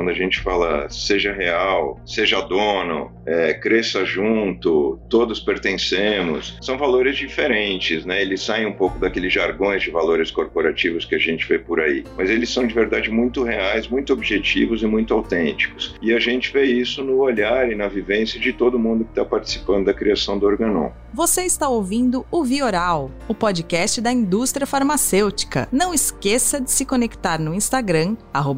Quando a gente fala seja real, seja dono, é, cresça junto, todos pertencemos, são valores diferentes, né? Eles saem um pouco daqueles jargões de valores corporativos que a gente vê por aí, mas eles são de verdade muito reais, muito objetivos e muito autênticos. E a gente vê isso no olhar e na vivência de todo mundo que está participando da criação do Organon. Você está ouvindo o Vioral, o podcast da indústria farmacêutica. Não esqueça de se conectar no Instagram,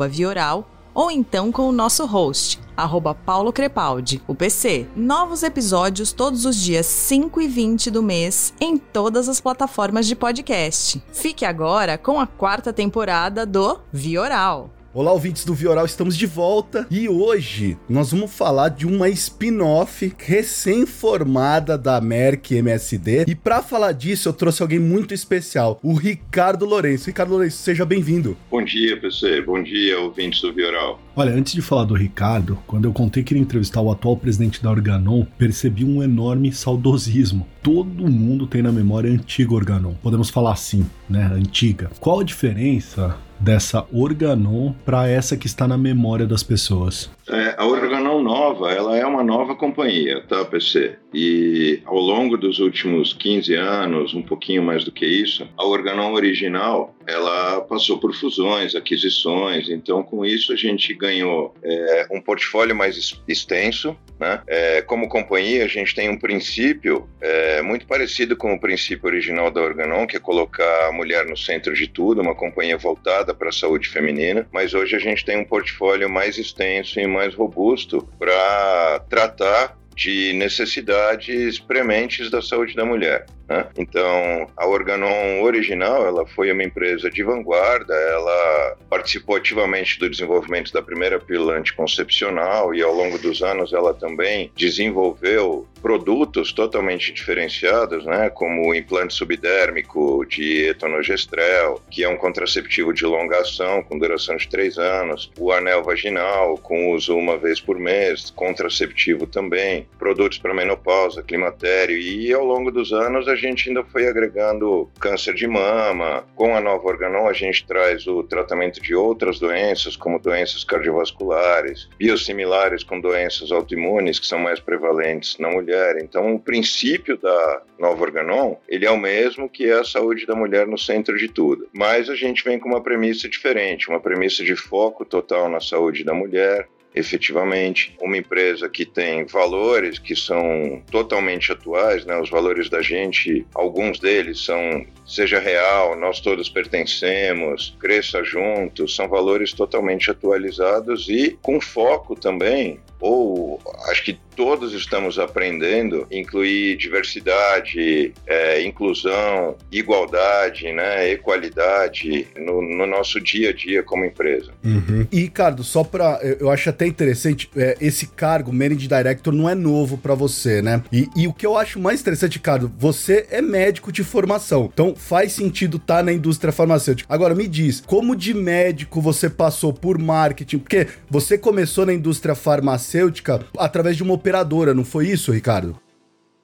Vioral, ou então com o nosso host, arroba Paulo Crepaldi, o PC. Novos episódios todos os dias 5 e 20 do mês em todas as plataformas de podcast. Fique agora com a quarta temporada do Vioral. Olá, ouvintes do Vioral, estamos de volta e hoje nós vamos falar de uma spin-off recém-formada da Merck MSD. E para falar disso, eu trouxe alguém muito especial, o Ricardo Lourenço. Ricardo Lourenço, seja bem-vindo. Bom dia, PC. Bom dia, ouvintes do Vioral. Olha, antes de falar do Ricardo, quando eu contei que iria entrevistar o atual presidente da Organon, percebi um enorme saudosismo. Todo mundo tem na memória a antiga Organon. Podemos falar assim, né? Antiga. Qual a diferença dessa Organon para essa que está na memória das pessoas? É, a Organon nova, ela é uma nova companhia, tá, PC? E ao longo dos últimos 15 anos, um pouquinho mais do que isso, a Organon original, ela passou por fusões, aquisições, então com isso a gente ganhou é, um portfólio mais extenso, né? É, como companhia, a gente tem um princípio é, muito parecido com o princípio original da Organon, que é colocar a mulher no centro de tudo, uma companhia voltada para a saúde feminina, mas hoje a gente tem um portfólio mais extenso e mais robusto para tratar de necessidades prementes da saúde da mulher. Né? Então, a Organon original, ela foi uma empresa de vanguarda, ela participou ativamente do desenvolvimento da primeira pílula anticoncepcional e ao longo dos anos ela também desenvolveu produtos totalmente diferenciados, né, como o implante subdérmico de etonogestrel, que é um contraceptivo de longa ação com duração de três anos, o anel vaginal com uso uma vez por mês, contraceptivo também, produtos para menopausa, climatério e ao longo dos anos a gente ainda foi agregando câncer de mama. Com a nova Organon, a gente traz o tratamento de outras doenças, como doenças cardiovasculares, biosimilares com doenças autoimunes, que são mais prevalentes na mulher. Então, o princípio da nova Organon, ele é o mesmo que é a saúde da mulher no centro de tudo. Mas a gente vem com uma premissa diferente, uma premissa de foco total na saúde da mulher, efetivamente. Uma empresa que tem valores que são totalmente atuais, né? Os valores da gente, alguns deles são seja real, nós todos pertencemos, cresça junto, são valores totalmente atualizados e com foco também ou acho que todos estamos aprendendo incluir diversidade, é, inclusão, igualdade, né, equalidade no, no, nosso dia a dia como empresa. Uhum. E Ricardo, só para eu acho até interessante é, esse cargo Managing Director não é novo para você, né? E, e, o que eu acho mais interessante, Ricardo, você é médico de formação, então faz sentido estar tá na indústria farmacêutica. Agora me diz, como de médico você passou por marketing? Porque você começou na indústria farmacêutica farmacêutica através de uma operadora, não foi isso, Ricardo?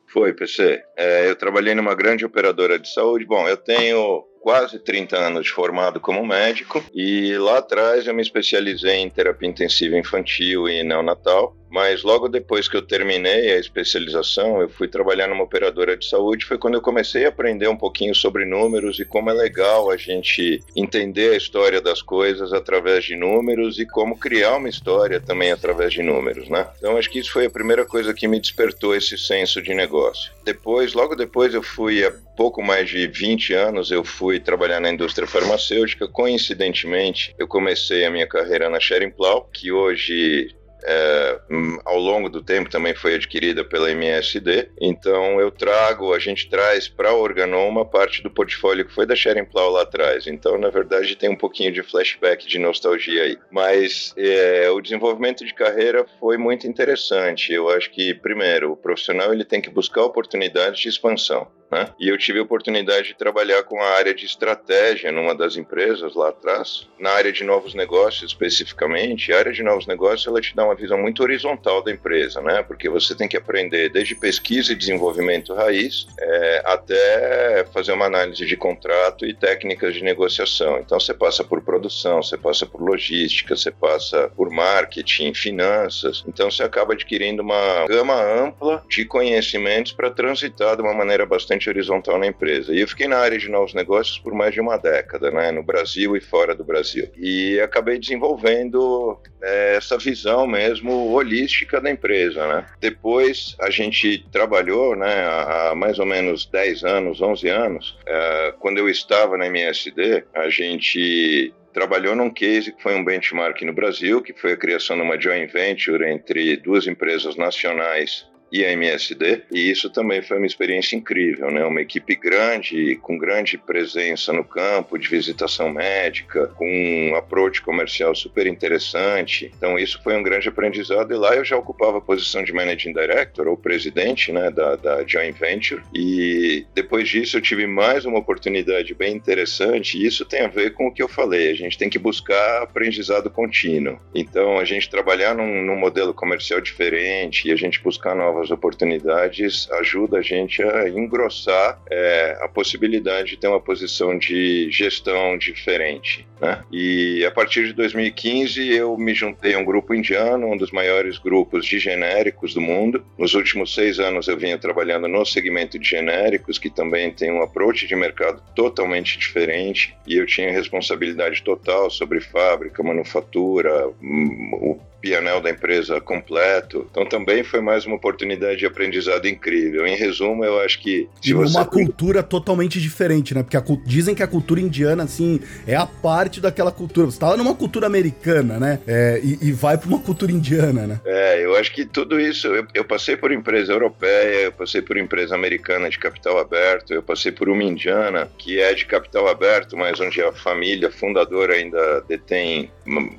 Foi, PC. É, eu trabalhei numa grande operadora de saúde. Bom, eu tenho quase 30 anos formado como médico e lá atrás eu me especializei em terapia intensiva infantil e neonatal mas logo depois que eu terminei a especialização, eu fui trabalhar numa operadora de saúde. Foi quando eu comecei a aprender um pouquinho sobre números e como é legal a gente entender a história das coisas através de números e como criar uma história também através de números, né? Então acho que isso foi a primeira coisa que me despertou esse senso de negócio. Depois, logo depois, eu fui há pouco mais de 20 anos, eu fui trabalhar na indústria farmacêutica. Coincidentemente, eu comecei a minha carreira na Schering-Plough, que hoje é, ao longo do tempo também foi adquirida pela MSD. Então eu trago, a gente traz para Organon uma parte do portfólio que foi da Sharing Plow lá atrás. Então, na verdade, tem um pouquinho de flashback, de nostalgia aí. Mas é, o desenvolvimento de carreira foi muito interessante. Eu acho que, primeiro, o profissional ele tem que buscar oportunidades de expansão. Né? E eu tive a oportunidade de trabalhar com a área de estratégia numa das empresas lá atrás, na área de novos negócios especificamente. A área de novos negócios ela te dá uma visão muito horizontal da empresa, né? Porque você tem que aprender desde pesquisa e desenvolvimento raiz é, até fazer uma análise de contrato e técnicas de negociação. Então você passa por produção, você passa por logística, você passa por marketing, finanças. Então você acaba adquirindo uma gama ampla de conhecimentos para transitar de uma maneira bastante horizontal na empresa. E eu fiquei na área de novos negócios por mais de uma década, né, no Brasil e fora do Brasil. E acabei desenvolvendo é, essa visão mesmo holística da empresa, né. Depois a gente trabalhou, né, há mais ou menos 10 anos, 11 anos, é, quando eu estava na MSD, a gente trabalhou num case que foi um benchmark no Brasil, que foi a criação de uma joint venture entre duas empresas nacionais e a MSD, e isso também foi uma experiência incrível, né? Uma equipe grande, com grande presença no campo, de visitação médica, com um approach comercial super interessante. Então isso foi um grande aprendizado e lá eu já ocupava a posição de Managing Director, ou presidente, né, da, da Joint Venture, e depois disso eu tive mais uma oportunidade bem interessante, e isso tem a ver com o que eu falei, a gente tem que buscar aprendizado contínuo. Então a gente trabalhar num, num modelo comercial diferente e a gente buscar novas novas oportunidades ajuda a gente a engrossar é, a possibilidade de ter uma posição de gestão diferente. Né? E a partir de 2015 eu me juntei a um grupo indiano, um dos maiores grupos de genéricos do mundo. Nos últimos seis anos eu vinha trabalhando no segmento de genéricos, que também tem um approach de mercado totalmente diferente, e eu tinha responsabilidade total sobre fábrica, manufatura, hum, o pianel da empresa completo. Então também foi mais uma oportunidade de aprendizado incrível. Em resumo, eu acho que se e você... uma cultura totalmente diferente, né? Porque a, dizem que a cultura indiana assim é a parte daquela cultura. Você tava numa cultura americana, né? É, e, e, vai para uma cultura indiana, né? É, eu acho que tudo isso. Eu, eu, passei por empresa europeia, eu passei por empresa americana de capital aberto, eu passei por uma indiana que é de capital aberto, mas onde a família fundadora ainda detém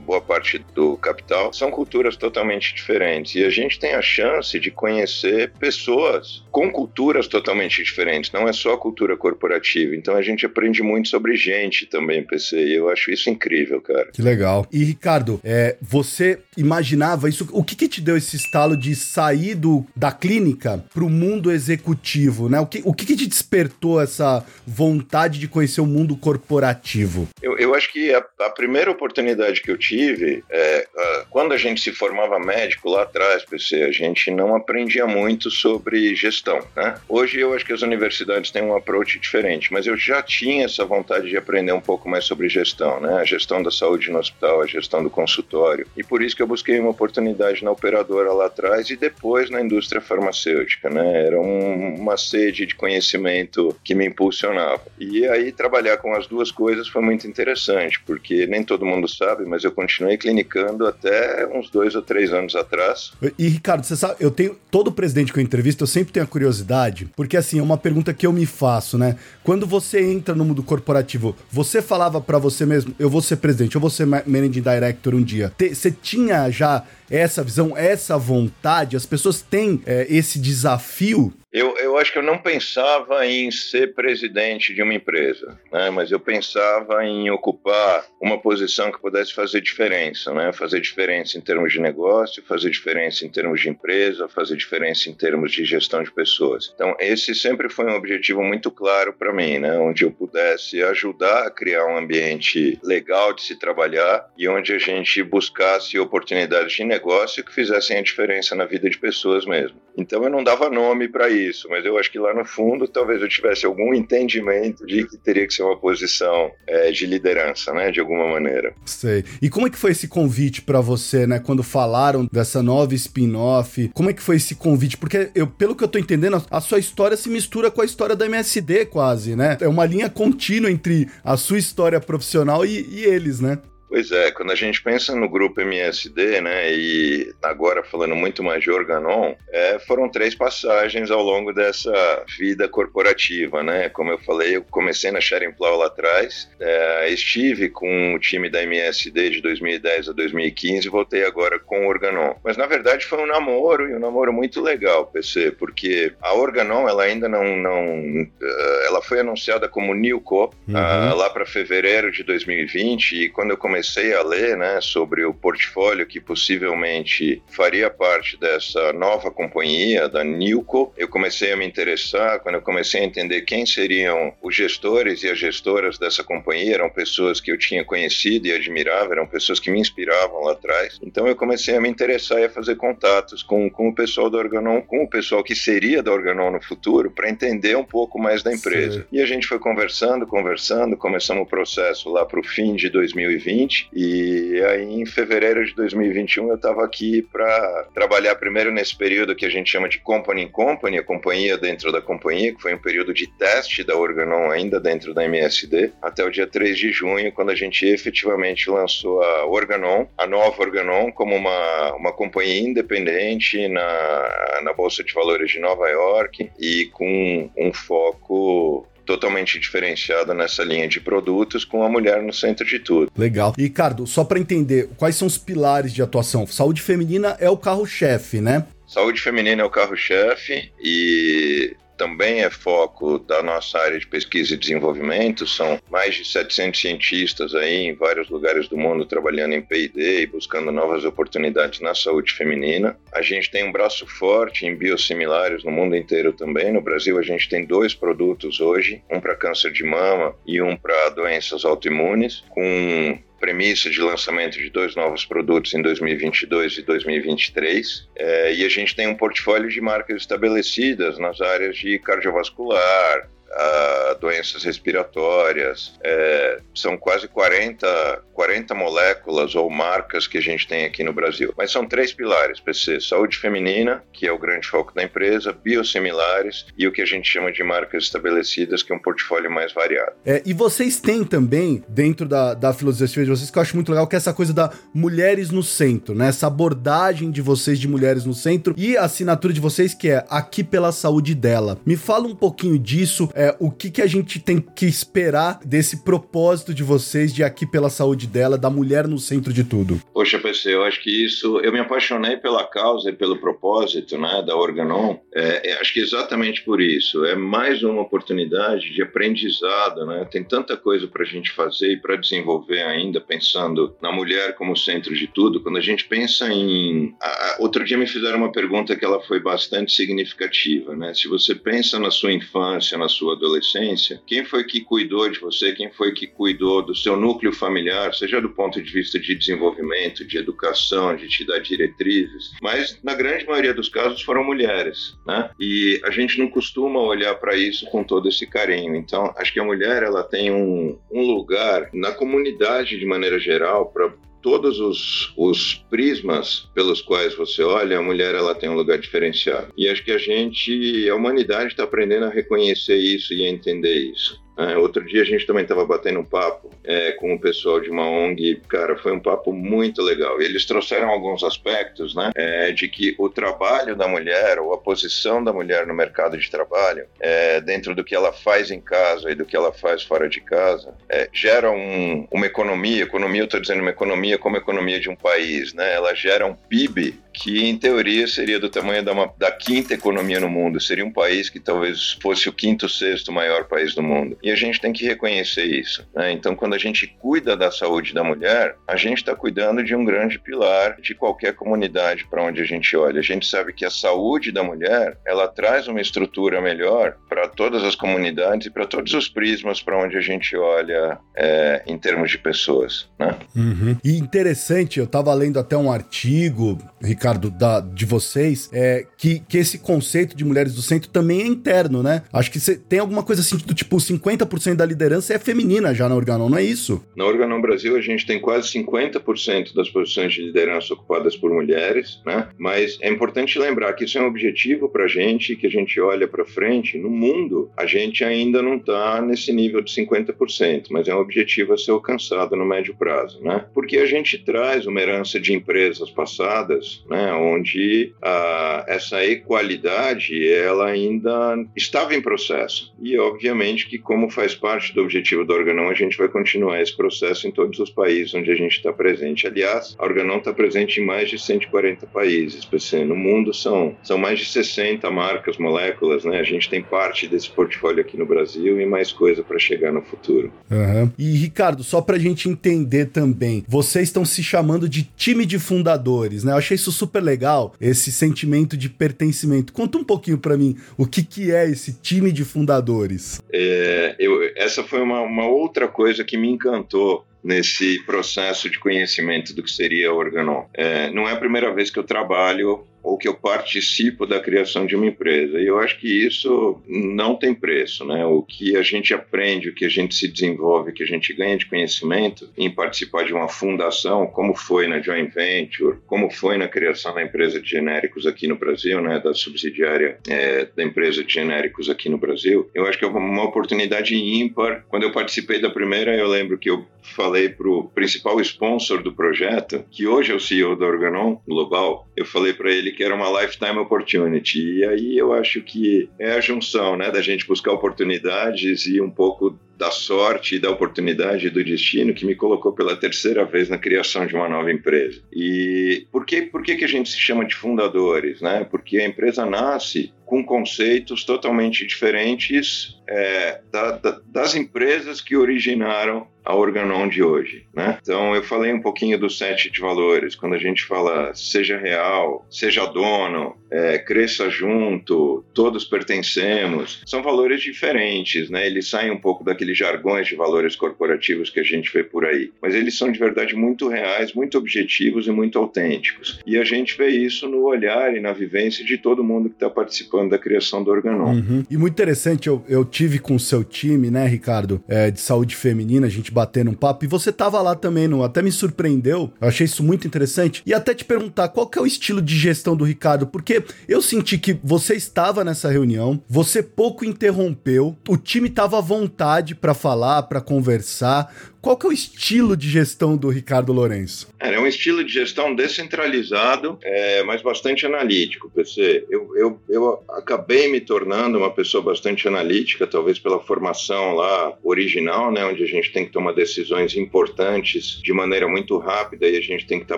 boa parte do capital. São culturas totalmente diferentes e a gente tem a chance de conhecer pessoas com culturas totalmente diferentes, não é só a cultura corporativa. Então a gente aprende muito sobre gente também, PC, e eu acho isso incrível, cara. Que legal. E Ricardo, é, você imaginava isso? O que, que te deu esse estalo de sair do, da clínica para o mundo executivo, né? O que, o que, que te despertou essa vontade de conhecer o mundo corporativo? Eu, eu acho que a, a primeira oportunidade que eu tive, é, quando a gente se formava médico lá atrás, PC, a gente não aprendia muito sobre gestão, né? Hoje eu acho que as universidades têm um approach diferente, mas eu já tinha essa vontade de aprender um pouco mais sobre gestão, né? A gestão da saúde no hospital, a gestão do consultório. E por isso que eu busquei uma oportunidade na operadora lá atrás e depois na indústria farmacêutica, né? Era um, uma sede de conhecimento que me impulsionava. E aí trabalhar com as duas coisas foi muito interessante, porque nem todo mundo sabe, mas eu continuei clinicando até uns dois ou três anos atrás. E, Ricardo, você sabe, eu tenho. Todo presidente que eu entrevisto, eu sempre tenho a curiosidade, porque assim, é uma pergunta que eu me faço, né? Quando você entra no mundo corporativo, você falava para você mesmo, eu vou ser presidente, eu vou ser managing director um dia. Você tinha já essa visão, essa vontade? As pessoas têm é, esse desafio eu, eu acho que eu não pensava em ser presidente de uma empresa, né? mas eu pensava em ocupar uma posição que pudesse fazer diferença, né? fazer diferença em termos de negócio, fazer diferença em termos de empresa, fazer diferença em termos de gestão de pessoas. Então, esse sempre foi um objetivo muito claro para mim, né? onde eu pudesse ajudar a criar um ambiente legal de se trabalhar e onde a gente buscasse oportunidades de negócio que fizessem a diferença na vida de pessoas mesmo. Então, eu não dava nome para isso isso, mas eu acho que lá no fundo talvez eu tivesse algum entendimento de que teria que ser uma posição é, de liderança, né, de alguma maneira. Sei. E como é que foi esse convite para você, né, quando falaram dessa nova spin-off? Como é que foi esse convite? Porque eu, pelo que eu tô entendendo, a sua história se mistura com a história da MSD quase, né? É uma linha contínua entre a sua história profissional e, e eles, né? Pois é, quando a gente pensa no grupo MSD, né, e agora falando muito mais de Organon, é, foram três passagens ao longo dessa vida corporativa, né? Como eu falei, eu comecei na Sharing Plow lá atrás, é, estive com o time da MSD de 2010 a 2015 e voltei agora com o Organon. Mas na verdade foi um namoro e um namoro muito legal, PC, porque a Organon ela ainda não, não uh, ela foi anunciada como Newco uhum. uh, lá para fevereiro de 2020 e quando eu comecei a ler, né, sobre o portfólio que possivelmente faria parte dessa nova companhia da Newco, eu comecei a me interessar. Quando eu comecei a entender quem seriam os gestores e as gestoras dessa companhia, eram pessoas que eu tinha conhecido e admirava, eram pessoas que me inspiravam lá atrás. Então eu comecei a me interessar e a fazer contatos com, com o pessoal da Organon, com o pessoal que seria da Organon no futuro, para entender um pouco mais da empresa. Sim. E a gente foi conversando, conversando, começamos o processo lá para o fim de 2020 e aí em fevereiro de 2021 eu estava aqui para trabalhar primeiro nesse período que a gente chama de Company in Company, a companhia dentro da companhia, que foi um período de teste da Organon ainda dentro da MSD, até o dia 3 de junho, quando a gente efetivamente lançou a Organon, a nova Organon, como uma, uma companhia independente na, na Bolsa de Valores de Nova York e com um foco totalmente diferenciada nessa linha de produtos, com a mulher no centro de tudo. Legal. E, Ricardo, só para entender, quais são os pilares de atuação? Saúde feminina é o carro-chefe, né? Saúde feminina é o carro-chefe e também é foco da nossa área de pesquisa e desenvolvimento. São mais de 700 cientistas aí em vários lugares do mundo trabalhando em P&D e buscando novas oportunidades na saúde feminina. A gente tem um braço forte em biosimilares no mundo inteiro também. No Brasil, a gente tem dois produtos hoje, um para câncer de mama e um para doenças autoimunes, com premissa de lançamento de dois novos produtos em 2022 e 2023. É, e a gente tem um portfólio de marcas estabelecidas nas áreas de cardiovascular, a doenças respiratórias. É, são quase 40, 40 moléculas ou marcas que a gente tem aqui no Brasil. Mas são três pilares, PC: saúde feminina, que é o grande foco da empresa, biosimilares e o que a gente chama de marcas estabelecidas, que é um portfólio mais variado. É, e vocês têm também, dentro da, da filosofia de vocês, que eu acho muito legal, que é essa coisa da mulheres no centro, né? Essa abordagem de vocês de mulheres no centro e a assinatura de vocês que é aqui pela saúde dela. Me fala um pouquinho disso, é, o que, que a gente tem que esperar desse propósito de vocês de aqui pela saúde dela, da mulher no centro de tudo? Poxa, PC, eu acho que isso. Eu me apaixonei pela causa e pelo propósito né, da Organon. É, é, acho que exatamente por isso. É mais uma oportunidade de aprendizado. Né? Tem tanta coisa para a gente fazer e para desenvolver ainda, pensando na mulher como centro de tudo. Quando a gente pensa em. Outro dia me fizeram uma pergunta que ela foi bastante significativa. Né? Se você pensa na sua infância, na sua adolescência, quem foi que cuidou de você, quem foi que cuidou do seu núcleo familiar, seja do ponto de vista de desenvolvimento, de educação, de te dar diretrizes, mas na grande maioria dos casos foram mulheres, né? E a gente não costuma olhar para isso com todo esse carinho. Então, acho que a mulher ela tem um, um lugar na comunidade de maneira geral para todos os, os prismas pelos quais você olha, a mulher ela tem um lugar diferenciado. E acho que a gente, a humanidade está aprendendo a reconhecer isso e a entender isso. É, outro dia a gente também estava batendo um papo é, com o pessoal de uma ONG, cara, foi um papo muito legal. Eles trouxeram alguns aspectos, né, é, de que o trabalho da mulher ou a posição da mulher no mercado de trabalho, é, dentro do que ela faz em casa e do que ela faz fora de casa, é, gera um, uma economia. Economia, eu estou dizendo uma economia como a economia de um país, né? Ela gera um PIB que em teoria seria do tamanho da, uma, da, quinta economia no mundo, seria um país que talvez fosse o quinto, sexto maior país do mundo. E a gente tem que reconhecer isso. Né? Então, quando a gente cuida da saúde da mulher, a gente está cuidando de um grande pilar de qualquer comunidade para onde a gente olha. A gente sabe que a saúde da mulher ela traz uma estrutura melhor para todas as comunidades e para todos os prismas para onde a gente olha é, em termos de pessoas. Né? Uhum. E interessante, eu estava lendo até um artigo, Ricardo Ricardo, da, de vocês, é que, que esse conceito de mulheres do centro também é interno, né? Acho que cê, tem alguma coisa assim do tipo 50% da liderança é feminina já na Organon, não é isso? Na Organon Brasil a gente tem quase 50% das posições de liderança ocupadas por mulheres, né? Mas é importante lembrar que isso é um objetivo para a gente, que a gente olha para frente. No mundo, a gente ainda não está nesse nível de 50%, mas é um objetivo a ser alcançado no médio prazo, né? Porque a gente traz uma herança de empresas passadas, né? Onde a, essa equalidade ela ainda estava em processo. E obviamente que como faz parte do objetivo do Organon, a gente vai continuar esse processo em todos os países onde a gente está presente. Aliás, a Organon está presente em mais de 140 países. No mundo são, são mais de 60 marcas, moléculas, né? A gente tem parte desse portfólio aqui no Brasil e mais coisa para chegar no futuro. Uhum. E Ricardo, só para a gente entender também, vocês estão se chamando de time de fundadores, né? Eu achei isso super legal, esse sentimento de pertencimento. Conta um pouquinho para mim o que, que é esse time de fundadores. É, eu, essa foi uma, uma outra coisa que me encantou nesse processo de conhecimento do que seria Organon. É, não é a primeira vez que eu trabalho ou que eu participo da criação de uma empresa. E eu acho que isso não tem preço, né? O que a gente aprende, o que a gente se desenvolve, o que a gente ganha de conhecimento em participar de uma fundação, como foi na joint venture, como foi na criação da empresa de genéricos aqui no Brasil, né? Da subsidiária é, da empresa de genéricos aqui no Brasil. Eu acho que é uma oportunidade ímpar. Quando eu participei da primeira, eu lembro que eu falei para o principal sponsor do projeto, que hoje é o CEO da Organon Global, eu falei para ele que era uma lifetime opportunity. E aí eu acho que é a junção, né, da gente buscar oportunidades e um pouco da sorte e da oportunidade do destino que me colocou pela terceira vez na criação de uma nova empresa. E por que, por que, que a gente se chama de fundadores? Né? Porque a empresa nasce com conceitos totalmente diferentes é, da, da, das empresas que originaram a Organon de hoje. Né? Então, eu falei um pouquinho do sete de valores. Quando a gente fala seja real, seja dono, é, cresça junto, todos pertencemos, são valores diferentes. Né? Eles saem um pouco daqueles jargões de valores corporativos que a gente vê por aí. Mas eles são de verdade muito reais, muito objetivos e muito autênticos. E a gente vê isso no olhar e na vivência de todo mundo que está participando da criação do Organon. Uhum. E muito interessante, eu, eu tive com o seu time, né, Ricardo, é, de saúde feminina, a gente batendo um papo, e você tava lá também, não, até me surpreendeu, eu achei isso muito interessante, e até te perguntar qual que é o estilo de gestão do Ricardo, porque eu senti que você estava nessa reunião, você pouco interrompeu, o time tava à vontade para falar, para conversar, qual que é o estilo de gestão do Ricardo Lourenço? É, é um estilo de gestão descentralizado, é, mas bastante analítico, PC. Eu, eu, eu acabei me tornando uma pessoa bastante analítica, talvez pela formação lá original, né, onde a gente tem que tomar decisões importantes de maneira muito rápida e a gente tem que estar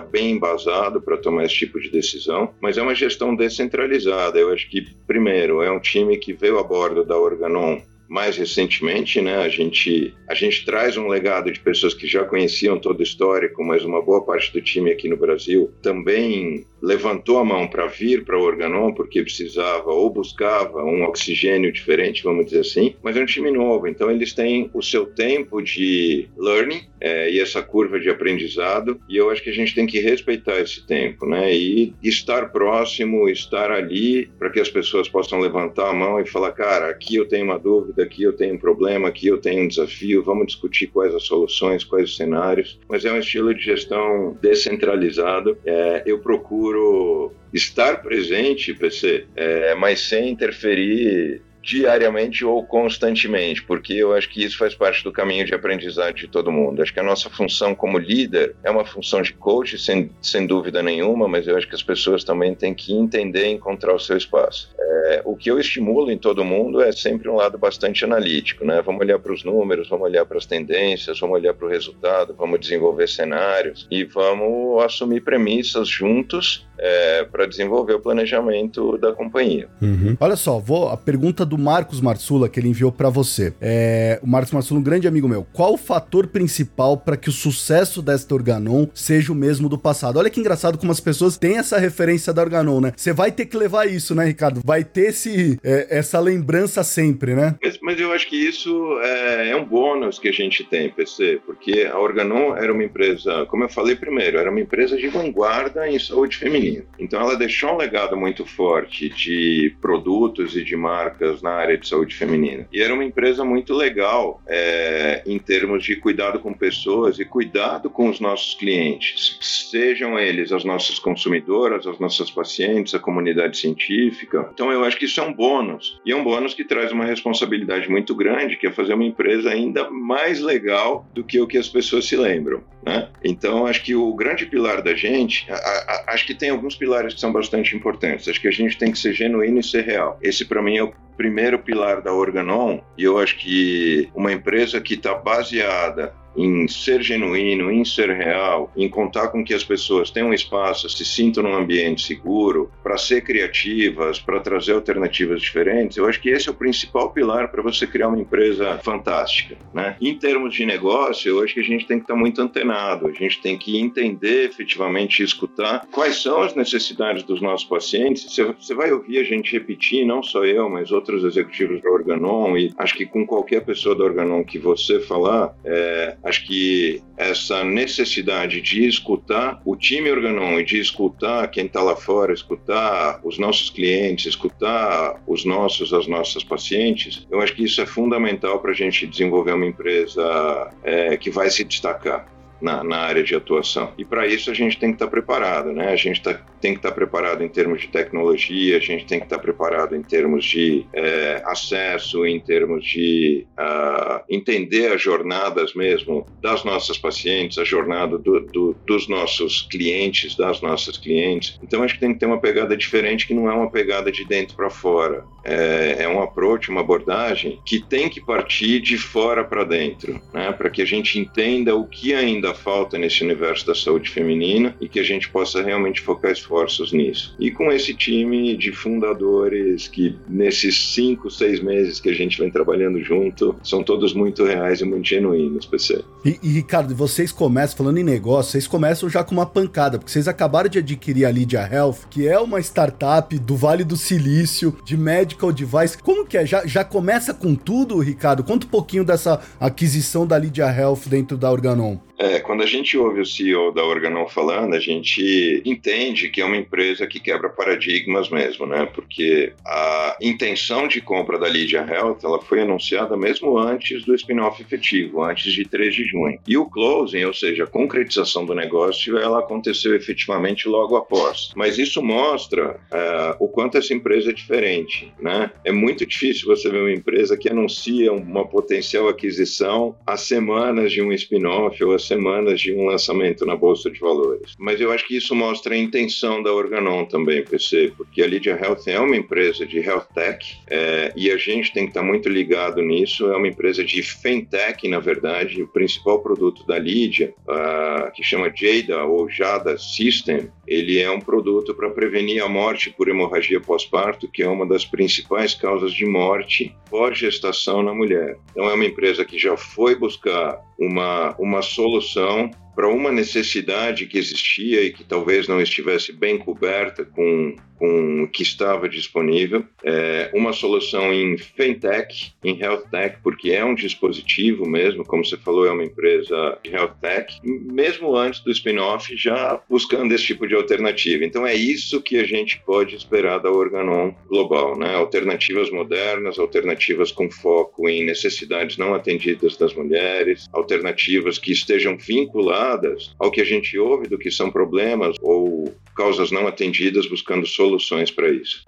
bem embasado para tomar esse tipo de decisão. Mas é uma gestão descentralizada. Eu acho que, primeiro, é um time que veio a bordo da Organon mais recentemente, né, a gente a gente traz um legado de pessoas que já conheciam todo o histórico, mas uma boa parte do time aqui no Brasil também levantou a mão para vir para o Organon porque precisava ou buscava um oxigênio diferente, vamos dizer assim. Mas é um time novo, então eles têm o seu tempo de learning é, e essa curva de aprendizado. E eu acho que a gente tem que respeitar esse tempo, né? E estar próximo, estar ali para que as pessoas possam levantar a mão e falar, cara, aqui eu tenho uma dúvida, aqui eu tenho um problema, aqui eu tenho um desafio. Vamos discutir quais as soluções, quais os cenários. Mas é um estilo de gestão descentralizado. É, eu procuro estar presente, PC, é, mas sem interferir diariamente ou constantemente, porque eu acho que isso faz parte do caminho de aprendizado de todo mundo. Acho que a nossa função como líder é uma função de coach, sem, sem dúvida nenhuma, mas eu acho que as pessoas também têm que entender e encontrar o seu espaço. É, o que eu estimulo em todo mundo é sempre um lado bastante analítico, né? Vamos olhar para os números, vamos olhar para as tendências, vamos olhar para o resultado, vamos desenvolver cenários e vamos assumir premissas juntos é, para desenvolver o planejamento da companhia. Uhum. Olha só, vou a pergunta do Marcos Marsula que ele enviou para você. É, o Marcos Marsula, um grande amigo meu. Qual o fator principal para que o sucesso desta Organon seja o mesmo do passado? Olha que engraçado como as pessoas têm essa referência da Organon, né? Você vai ter que levar isso, né, Ricardo? Vai vai ter esse, é, essa lembrança sempre, né? Mas, mas, eu acho que isso é, é, um bônus que a gente tem, PC, porque a Organon era uma empresa, como eu falei primeiro, era uma empresa de vanguarda em saúde feminina. Então ela deixou um legado muito forte de produtos e de marcas na área de saúde feminina. E era uma empresa muito legal é, em termos de cuidado com pessoas e cuidado com os nossos clientes, sejam eles as nossas consumidoras, as nossas pacientes, a comunidade científica. Então eu acho que isso é um bônus. E é um bônus que traz uma responsabilidade muito grande, que é fazer uma empresa ainda mais legal do que o que as pessoas se lembram. Né? Então acho que o grande pilar da gente, a, a, acho que tem alguns pilares que são bastante importantes. Acho que a gente tem que ser genuíno e ser real. Esse para mim é o primeiro pilar da Organon, e eu acho que uma empresa que está baseada em ser genuíno, em ser real, em contar com que as pessoas tenham espaço, se sintam num ambiente seguro, para ser criativas, para trazer alternativas diferentes, eu acho que esse é o principal pilar para você criar uma empresa fantástica. Né? Em termos de negócio, eu acho que a gente tem que estar tá muito antenado, a gente tem que entender efetivamente escutar quais são as necessidades dos nossos pacientes. Você vai ouvir a gente repetir, não só eu, mas outros executivos da Organon, e acho que com qualquer pessoa da Organon que você falar, é, Acho que essa necessidade de escutar o time Organon e de escutar quem está lá fora, escutar os nossos clientes, escutar os nossos, as nossas pacientes, eu acho que isso é fundamental para a gente desenvolver uma empresa é, que vai se destacar na, na área de atuação. E para isso a gente tem que estar tá preparado, né? A gente tá, tem que estar tá preparado em termos de tecnologia, a gente tem que estar tá preparado em termos de é, acesso, em termos de uh, entender as jornadas mesmo das nossas pacientes, a jornada do, do, dos nossos clientes, das nossas clientes. Então acho que tem que ter uma pegada diferente que não é uma pegada de dentro para fora. É, é um approach, uma abordagem que tem que partir de fora para dentro, né? Para que a gente entenda o que ainda falta nesse universo da saúde feminina e que a gente possa realmente focar esforços nisso. E com esse time de fundadores que nesses cinco, seis meses que a gente vem trabalhando junto, são todos muito reais e muito genuínos, PC. E, e Ricardo, vocês começam, falando em negócio, vocês começam já com uma pancada, porque vocês acabaram de adquirir a Lydia Health, que é uma startup do Vale do Silício, de medical device. Como que é? Já, já começa com tudo, Ricardo? Conta um pouquinho dessa aquisição da Lydia Health dentro da Organon. É, quando a gente ouve o CEO da Organon falando, a gente entende que é uma empresa que quebra paradigmas mesmo, né? Porque a intenção de compra da Lydia Health, ela foi anunciada mesmo antes do spin-off efetivo, antes de 3 de junho. E o closing, ou seja, a concretização do negócio, ela aconteceu efetivamente logo após. Mas isso mostra uh, o quanto essa empresa é diferente, né? É muito difícil você ver uma empresa que anuncia uma potencial aquisição há semanas de um spin-off ou há semanas de um lançamento na Bolsa de Valores. Mas eu acho que isso mostra a intenção da Organon também, PC, porque a Lydia Health é uma empresa de health tech é, e a gente tem que estar muito ligado nisso. É uma empresa de fintech, na verdade. O principal produto da Lydia, uh, que chama Jada ou Jada System, ele é um produto para prevenir a morte por hemorragia pós-parto, que é uma das principais causas de morte pós-gestação na mulher. Então é uma empresa que já foi buscar uma, uma solução para uma necessidade que existia e que talvez não estivesse bem coberta com, com o que estava disponível, é uma solução em fintech, em health tech, porque é um dispositivo mesmo, como você falou, é uma empresa de health tech, mesmo antes do spin-off, já buscando esse tipo de alternativa. Então é isso que a gente pode esperar da Organon global, né? Alternativas modernas, alternativas com foco em necessidades não atendidas das mulheres, alternativas que estejam vinculadas ao que a gente ouve do que são problemas ou causas não atendidas, buscando soluções para isso.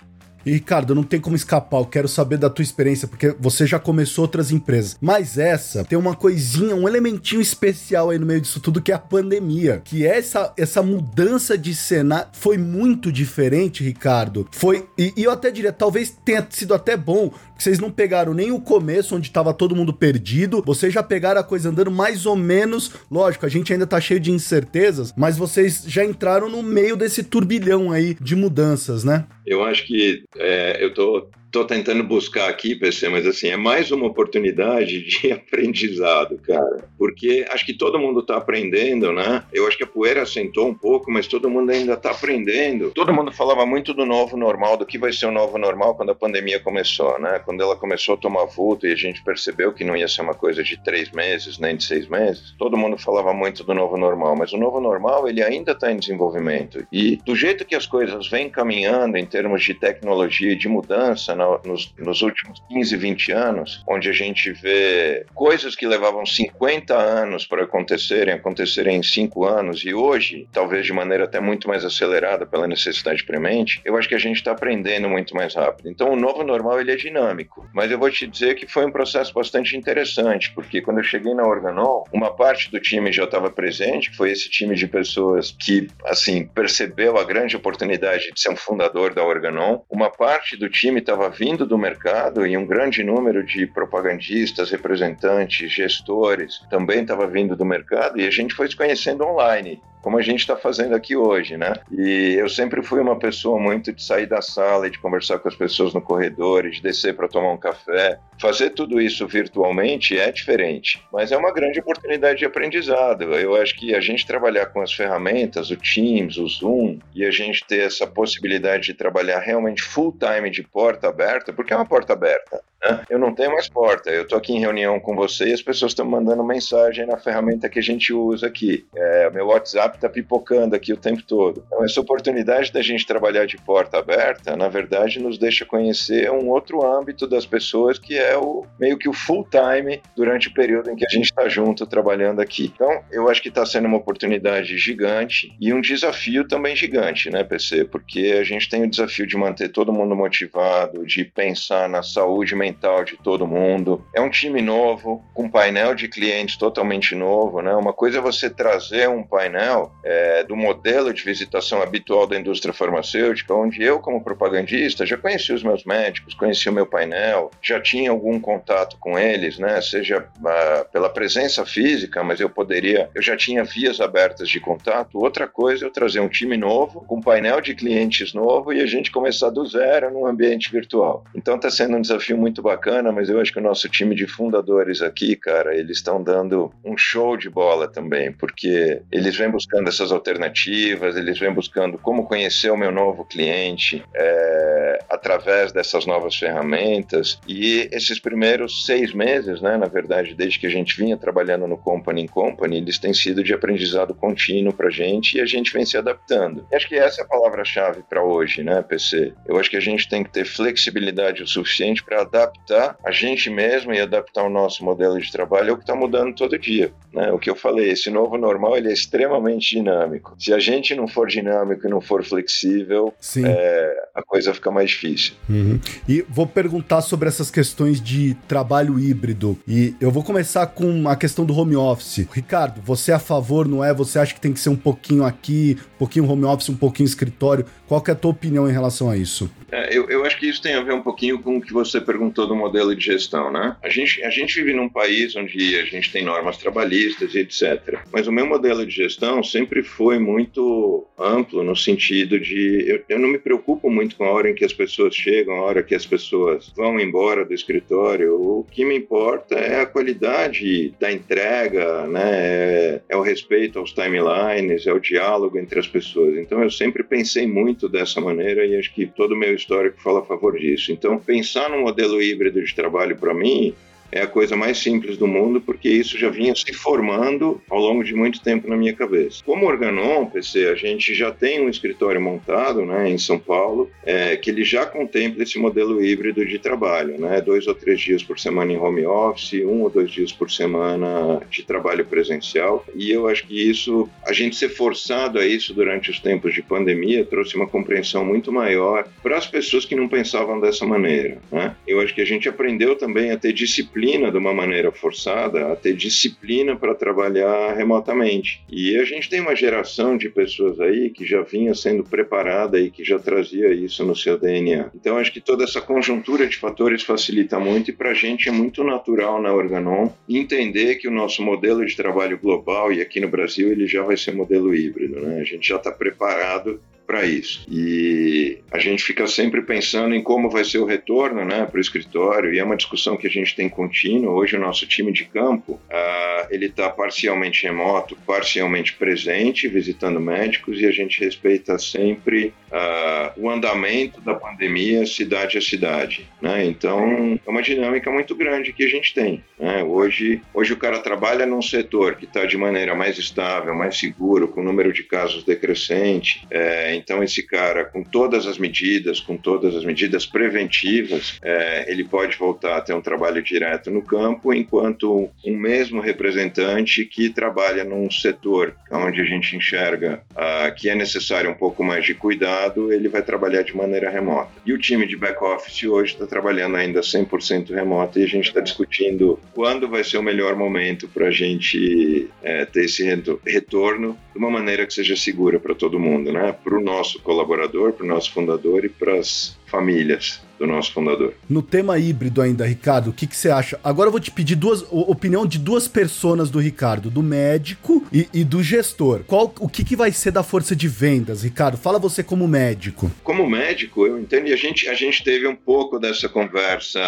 Ricardo, não tem como escapar, eu quero saber da tua experiência, porque você já começou outras empresas. Mas essa tem uma coisinha, um elementinho especial aí no meio disso tudo, que é a pandemia. Que essa, essa mudança de cenário foi muito diferente, Ricardo. Foi, e, e eu até diria, talvez tenha sido até bom, vocês não pegaram nem o começo, onde tava todo mundo perdido, vocês já pegaram a coisa andando mais ou menos. Lógico, a gente ainda tá cheio de incertezas, mas vocês já entraram no meio desse turbilhão aí de mudanças, né? Eu acho que é, eu tô tô tentando buscar aqui, PC, mas assim, é mais uma oportunidade de aprendizado, cara. Porque acho que todo mundo está aprendendo, né? Eu acho que a poeira assentou um pouco, mas todo mundo ainda está aprendendo. Todo mundo falava muito do novo normal, do que vai ser o novo normal quando a pandemia começou, né? Quando ela começou a tomar vulto e a gente percebeu que não ia ser uma coisa de três meses, nem de seis meses, todo mundo falava muito do novo normal, mas o novo normal, ele ainda está em desenvolvimento. E do jeito que as coisas vêm caminhando em termos de tecnologia e de mudança no, nos, nos últimos 15, 20 anos, onde a gente vê coisas que levavam 50 anos para acontecerem, acontecerem em 5 anos, e hoje, talvez de maneira até muito mais acelerada pela necessidade premente, eu acho que a gente está aprendendo muito mais rápido. Então, o novo normal ele é dinâmico, mas eu vou te dizer que foi um processo bastante interessante, porque quando eu cheguei na Organon, uma parte do time já estava presente, que foi esse time de pessoas que, assim, percebeu a grande oportunidade de ser um fundador da Organon. Uma parte do time estava vindo do mercado e um grande número de propagandistas, representantes, gestores também estava vindo do mercado e a gente foi se conhecendo online como a gente está fazendo aqui hoje, né? E eu sempre fui uma pessoa muito de sair da sala e de conversar com as pessoas no corredor, de descer para tomar um café. Fazer tudo isso virtualmente é diferente, mas é uma grande oportunidade de aprendizado. Eu acho que a gente trabalhar com as ferramentas, o Teams, o Zoom, e a gente ter essa possibilidade de trabalhar realmente full time de porta aberta, porque é uma porta aberta. Né? Eu não tenho mais porta. Eu estou aqui em reunião com você e as pessoas estão mandando mensagem na ferramenta que a gente usa aqui. É, meu WhatsApp está pipocando aqui o tempo todo. Então, essa oportunidade da gente trabalhar de porta aberta, na verdade, nos deixa conhecer um outro âmbito das pessoas que é o meio que o full time durante o período em que a gente está junto trabalhando aqui. Então, eu acho que está sendo uma oportunidade gigante e um desafio também gigante, né, PC? Porque a gente tem o desafio de manter todo mundo motivado, de pensar na saúde mental mental de todo mundo. É um time novo, com painel de clientes totalmente novo, né? Uma coisa é você trazer um painel é, do modelo de visitação habitual da indústria farmacêutica, onde eu, como propagandista, já conheci os meus médicos, conheci o meu painel, já tinha algum contato com eles, né? Seja uh, pela presença física, mas eu poderia, eu já tinha vias abertas de contato. Outra coisa é eu trazer um time novo, com painel de clientes novo e a gente começar do zero num ambiente virtual. Então está sendo um desafio muito bacana, mas eu acho que o nosso time de fundadores aqui, cara, eles estão dando um show de bola também, porque eles vêm buscando essas alternativas, eles vêm buscando como conhecer o meu novo cliente é, através dessas novas ferramentas. E esses primeiros seis meses, né, na verdade, desde que a gente vinha trabalhando no Company in Company, eles têm sido de aprendizado contínuo para gente e a gente vem se adaptando. E acho que essa é a palavra-chave para hoje, né, PC? Eu acho que a gente tem que ter flexibilidade o suficiente para adaptar adaptar a gente mesmo e adaptar o nosso modelo de trabalho é o que está mudando todo dia. Né? O que eu falei, esse novo normal ele é extremamente dinâmico. Se a gente não for dinâmico e não for flexível, é, a coisa fica mais difícil. Uhum. E vou perguntar sobre essas questões de trabalho híbrido. E eu vou começar com a questão do home office. Ricardo, você é a favor, não é? Você acha que tem que ser um pouquinho aqui, um pouquinho home office, um pouquinho escritório? Qual que é a tua opinião em relação a isso? É, eu, eu acho que isso tem a ver um pouquinho com o que você perguntou do modelo de gestão, né? A gente, a gente vive num país onde a gente tem normas trabalhistas e etc. Mas o meu modelo de gestão sempre foi muito amplo no sentido de eu, eu não me preocupo muito com a hora em que as pessoas chegam, a hora que as pessoas vão embora do escritório. O que me importa é a qualidade da entrega, né? É, é o respeito aos timelines, é o diálogo entre as pessoas. Então eu sempre pensei muito dessa maneira e acho que todo o meu histórico fala a favor disso. Então, pensar no modelo híbrido de trabalho para mim é a coisa mais simples do mundo, porque isso já vinha se formando ao longo de muito tempo na minha cabeça. Como Organon, PC, a gente já tem um escritório montado né, em São Paulo, é, que ele já contempla esse modelo híbrido de trabalho, né, dois ou três dias por semana em home office, um ou dois dias por semana de trabalho presencial. E eu acho que isso, a gente ser forçado a isso durante os tempos de pandemia, trouxe uma compreensão muito maior para as pessoas que não pensavam dessa maneira. Né? Eu acho que a gente aprendeu também a ter disciplina disciplina de uma maneira forçada a ter disciplina para trabalhar remotamente. E a gente tem uma geração de pessoas aí que já vinha sendo preparada e que já trazia isso no seu DNA. Então acho que toda essa conjuntura de fatores facilita muito e para a gente é muito natural na Organon entender que o nosso modelo de trabalho global e aqui no Brasil ele já vai ser modelo híbrido, né? A gente já está preparado para isso. E a gente fica sempre pensando em como vai ser o retorno né, para o escritório, e é uma discussão que a gente tem contínua. Hoje, o nosso time de campo uh, ele está parcialmente remoto, parcialmente presente, visitando médicos, e a gente respeita sempre uh, o andamento da pandemia cidade a cidade. Né? Então, é uma dinâmica muito grande que a gente tem. Né? Hoje, hoje o cara trabalha num setor que está de maneira mais estável, mais seguro, com número de casos decrescente. É, então, esse cara, com todas as medidas, com todas as medidas preventivas, é, ele pode voltar a ter um trabalho direto no campo, enquanto um mesmo representante que trabalha num setor onde a gente enxerga ah, que é necessário um pouco mais de cuidado, ele vai trabalhar de maneira remota. E o time de back-office hoje está trabalhando ainda 100% remoto e a gente está discutindo quando vai ser o melhor momento para a gente é, ter esse retorno de uma maneira que seja segura para todo mundo, né? Para nosso colaborador, para o nosso fundador e para as famílias do nosso fundador. No tema híbrido ainda, Ricardo, o que, que você acha? Agora eu vou te pedir duas opinião de duas personas do Ricardo, do médico e, e do gestor. Qual, o que, que vai ser da força de vendas, Ricardo? Fala você como médico. Como médico, eu entendo, e a gente, a gente teve um pouco dessa conversa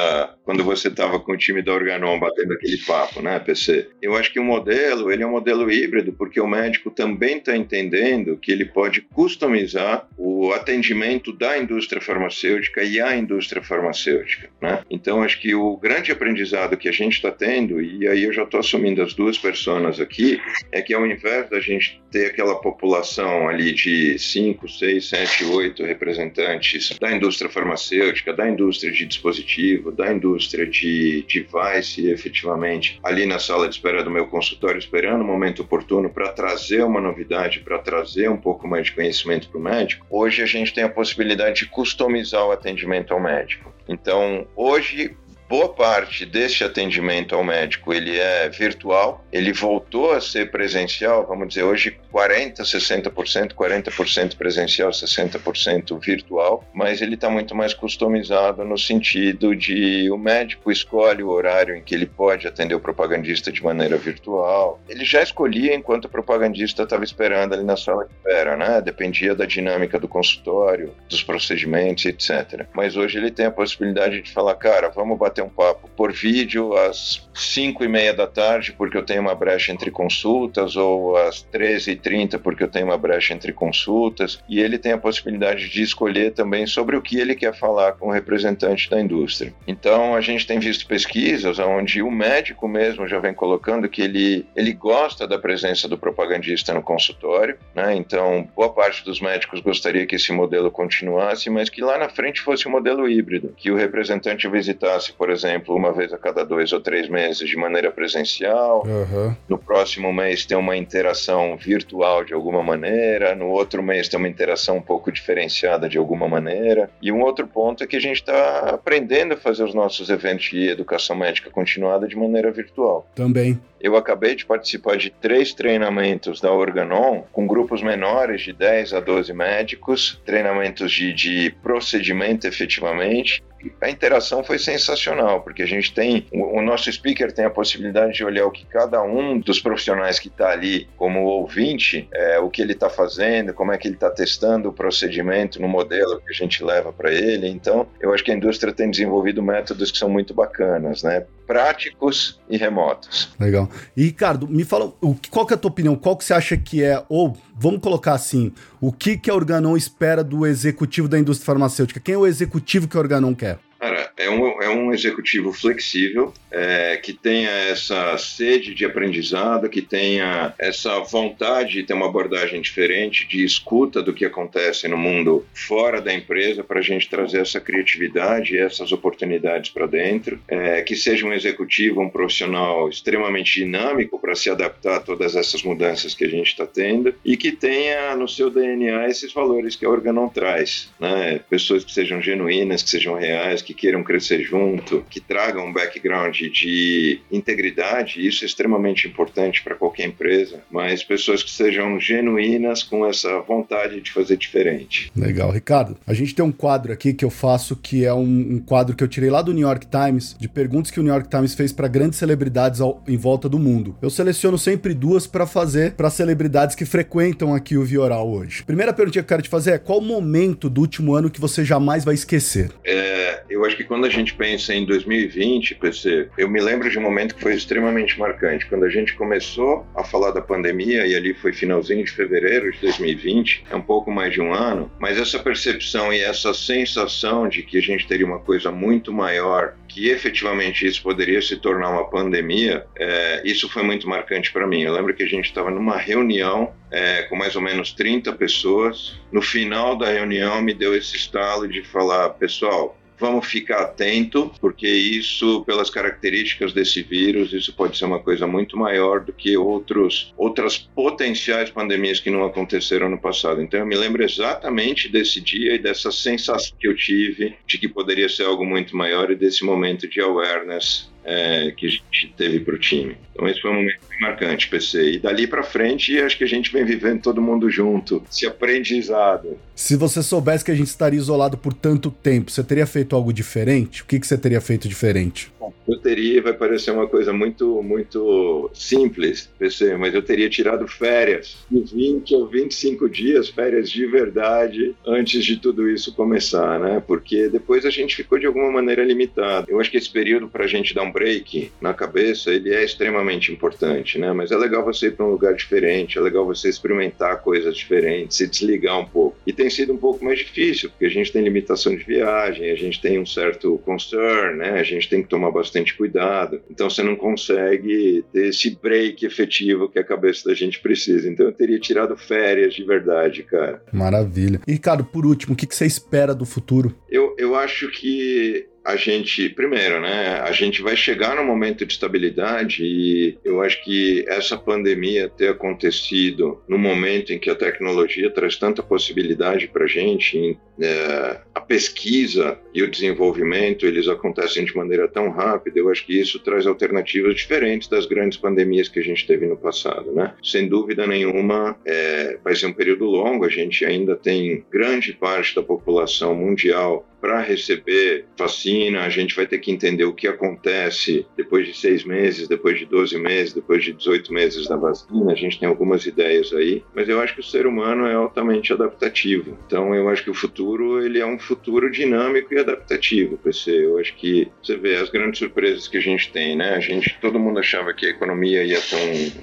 quando você estava com o time da Organon batendo aquele papo, né, PC? Eu acho que o modelo, ele é um modelo híbrido, porque o médico também está entendendo que ele pode customizar o atendimento da indústria farmacêutica e a indústria farmacêutica. Né? Então, acho que o grande aprendizado que a gente está tendo, e aí eu já estou assumindo as duas pessoas aqui, é que ao invés da gente ter aquela população ali de 5, 6, 7, 8 representantes da indústria farmacêutica, da indústria de dispositivo, da indústria de device, efetivamente, ali na sala de espera do meu consultório, esperando o momento oportuno para trazer uma novidade, para trazer um pouco mais de conhecimento para o médico, hoje a gente tem a possibilidade de customizar o atendimento ao médico. Então, hoje boa parte desse atendimento ao médico ele é virtual, ele voltou a ser presencial, vamos dizer, hoje 40, 60%, 40% presencial, 60% virtual, mas ele está muito mais customizado no sentido de o médico escolhe o horário em que ele pode atender o propagandista de maneira virtual. Ele já escolhia enquanto o propagandista estava esperando ali na sala de espera, né? Dependia da dinâmica do consultório, dos procedimentos, etc. Mas hoje ele tem a possibilidade de falar, cara, vamos bater bater um papo por vídeo às 5 e meia da tarde, porque eu tenho uma brecha entre consultas, ou às 13 e 30 porque eu tenho uma brecha entre consultas, e ele tem a possibilidade de escolher também sobre o que ele quer falar com o representante da indústria. Então, a gente tem visto pesquisas onde o médico mesmo já vem colocando que ele, ele gosta da presença do propagandista no consultório, né? Então, boa parte dos médicos gostaria que esse modelo continuasse, mas que lá na frente fosse um modelo híbrido, que o representante visitasse, por por exemplo, uma vez a cada dois ou três meses de maneira presencial. Uhum. No próximo mês tem uma interação virtual de alguma maneira. No outro mês tem uma interação um pouco diferenciada de alguma maneira. E um outro ponto é que a gente está aprendendo a fazer os nossos eventos de educação médica continuada de maneira virtual. Também. Eu acabei de participar de três treinamentos da Organon com grupos menores de 10 a 12 médicos, treinamentos de, de procedimento efetivamente, a interação foi sensacional, porque a gente tem, o, nosso speaker tem a possibilidade de olhar o que cada um dos profissionais que está ali como ouvinte, é, o que ele está fazendo, como é que ele está testando o procedimento no modelo que a gente leva para ele. Então, eu acho que a indústria tem desenvolvido métodos que são muito bacanas, né? Práticos e remotos. Legal. E Ricardo, me fala, qual que é a tua opinião? Qual que você acha que é, ou vamos colocar assim, o que, que a Organon espera do executivo da indústria farmacêutica? Quem é o executivo que a Organon quer? Cara, é um, é um executivo flexível, é, que tenha essa sede de aprendizado, que tenha essa vontade de ter uma abordagem diferente, de escuta do que acontece no mundo fora da empresa, para a gente trazer essa criatividade e essas oportunidades para dentro. É, que seja um executivo, um profissional extremamente dinâmico para se adaptar a todas essas mudanças que a gente está tendo e que tenha no seu DNA esses valores que a Organon traz. Né? Pessoas que sejam genuínas, que sejam reais, que queiram crescer junto, que tragam um background de integridade. Isso é extremamente importante para qualquer empresa, mas pessoas que sejam genuínas com essa vontade de fazer diferente. Legal, Ricardo. A gente tem um quadro aqui que eu faço que é um, um quadro que eu tirei lá do New York Times, de perguntas que o New York Times fez para grandes celebridades ao, em volta do mundo. Eu seleciono sempre duas para fazer para celebridades que frequentam aqui o Vioral hoje. Primeira pergunta que eu quero te fazer é qual momento do último ano que você jamais vai esquecer? É, eu acho que quando a gente pensa em 2020, PC, eu me lembro de um momento que foi extremamente marcante. Quando a gente começou a falar da pandemia, e ali foi finalzinho de fevereiro de 2020, é um pouco mais de um ano, mas essa percepção e essa sensação de que a gente teria uma coisa muito maior, que efetivamente isso poderia se tornar uma pandemia, é, isso foi muito marcante para mim. Eu lembro que a gente estava numa reunião é, com mais ou menos 30 pessoas. No final da reunião, me deu esse estalo de falar: pessoal, vamos ficar atento, porque isso, pelas características desse vírus, isso pode ser uma coisa muito maior do que outros, outras potenciais pandemias que não aconteceram no passado. Então, eu me lembro exatamente desse dia e dessa sensação que eu tive de que poderia ser algo muito maior e desse momento de awareness é, que a gente teve para o time. Então esse foi um momento marcante, PC. E dali para frente, acho que a gente vem vivendo todo mundo junto, esse aprendizado. Se você soubesse que a gente estaria isolado por tanto tempo, você teria feito algo diferente? O que, que você teria feito diferente? Bom, eu teria, vai parecer uma coisa muito, muito simples, PC, mas eu teria tirado férias, de 20 ou 25 dias, férias de verdade, antes de tudo isso começar, né? Porque depois a gente ficou de alguma maneira limitado. Eu acho que esse período para a gente dar um break na cabeça, ele é extremamente importante, né? Mas é legal você ir para um lugar diferente, é legal você experimentar coisas diferentes, se desligar um pouco. E tem sido um pouco mais difícil, porque a gente tem limitação de viagem, a gente tem um certo concern, né? A gente tem que tomar bastante cuidado. Então você não consegue ter esse break efetivo que a cabeça da gente precisa. Então eu teria tirado férias de verdade, cara. Maravilha. E, Ricardo, por último, o que você espera do futuro? Eu, eu acho que a gente, primeiro, né, a gente vai chegar num momento de estabilidade e eu acho que essa pandemia ter acontecido no momento em que a tecnologia traz tanta possibilidade para a gente, é, a pesquisa e o desenvolvimento, eles acontecem de maneira tão rápida, eu acho que isso traz alternativas diferentes das grandes pandemias que a gente teve no passado, né? Sem dúvida nenhuma, é, vai ser um período longo, a gente ainda tem grande parte da população mundial para receber vacina, a gente vai ter que entender o que acontece depois de seis meses, depois de 12 meses, depois de 18 meses da vacina. A gente tem algumas ideias aí, mas eu acho que o ser humano é altamente adaptativo. Então, eu acho que o futuro ele é um futuro dinâmico e adaptativo. PC. Eu acho que você vê as grandes surpresas que a gente tem, né? A gente, todo mundo achava que a economia ia ter um,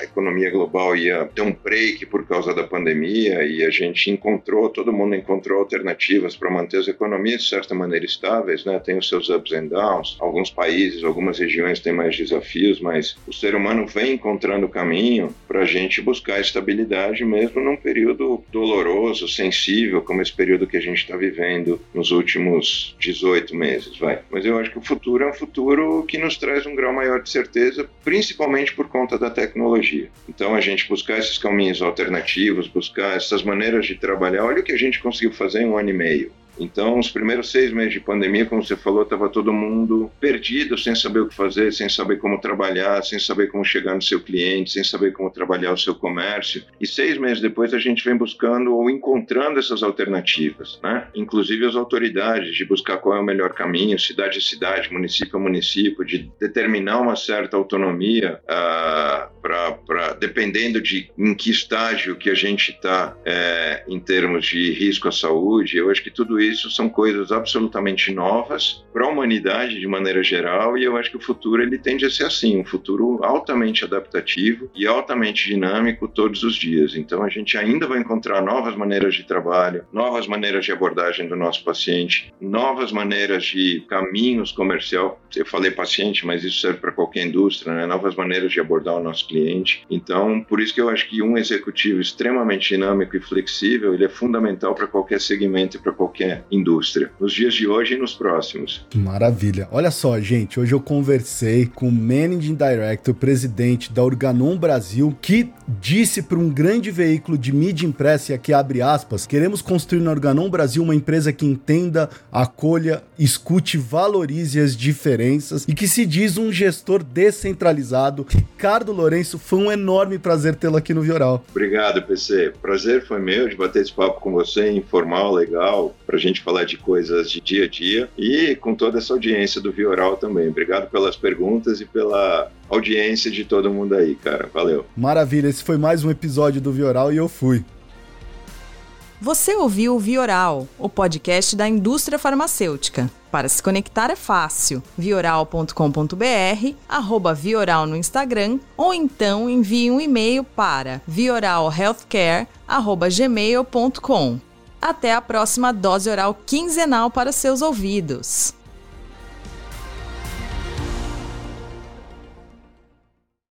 a economia global ia ter um break por causa da pandemia e a gente encontrou, todo mundo encontrou alternativas para manter as economias economias, de certa maneira, estáveis, né? tem os seus ups and downs. Alguns países, algumas regiões têm mais desafios, mas o ser humano vem encontrando o caminho para a gente buscar estabilidade mesmo num período doloroso, sensível, como esse período que a gente está vivendo nos últimos 18 meses, vai. Mas eu acho que o futuro é um futuro que nos traz um grau maior de certeza, principalmente por conta da tecnologia. Então, a gente buscar esses caminhos alternativos, buscar essas maneiras de trabalhar. Olha o que a gente conseguiu fazer em um ano e meio. Então, os primeiros seis meses de pandemia, como você falou, estava todo mundo perdido, sem saber o que fazer, sem saber como trabalhar, sem saber como chegar no seu cliente, sem saber como trabalhar o seu comércio. E seis meses depois, a gente vem buscando ou encontrando essas alternativas, né? Inclusive as autoridades de buscar qual é o melhor caminho, cidade a cidade, município a município, de determinar uma certa autonomia uh, dependendo de em que estágio que a gente está é, em termos de risco à saúde. Eu acho que tudo isso isso são coisas absolutamente novas para a humanidade de maneira geral e eu acho que o futuro ele tende a ser assim, um futuro altamente adaptativo e altamente dinâmico todos os dias. Então a gente ainda vai encontrar novas maneiras de trabalho, novas maneiras de abordagem do nosso paciente, novas maneiras de caminhos comercial. Eu falei paciente, mas isso serve para qualquer indústria, né? Novas maneiras de abordar o nosso cliente. Então, por isso que eu acho que um executivo extremamente dinâmico e flexível, ele é fundamental para qualquer segmento e para qualquer indústria, nos dias de hoje e nos próximos. Maravilha. Olha só, gente, hoje eu conversei com o Managing Director, presidente da Organon Brasil, que disse para um grande veículo de mídia impressa, e aqui abre aspas, queremos construir na Organon Brasil uma empresa que entenda, acolha, escute, valorize as diferenças e que se diz um gestor descentralizado. Ricardo Lourenço, foi um enorme prazer tê-lo aqui no Vioral. Obrigado, PC. Prazer foi meu de bater esse papo com você, informal, legal, para a gente falar de coisas de dia a dia e com toda essa audiência do Vioral também. Obrigado pelas perguntas e pela audiência de todo mundo aí, cara. Valeu. Maravilha, esse foi mais um episódio do Vioral e eu fui. Você ouviu o Vioral, o podcast da indústria farmacêutica. Para se conectar é fácil. vioral.com.br, arroba Vioral no Instagram, ou então envie um e-mail para vioralhealthcare.gmail.com. Até a próxima dose oral quinzenal para seus ouvidos.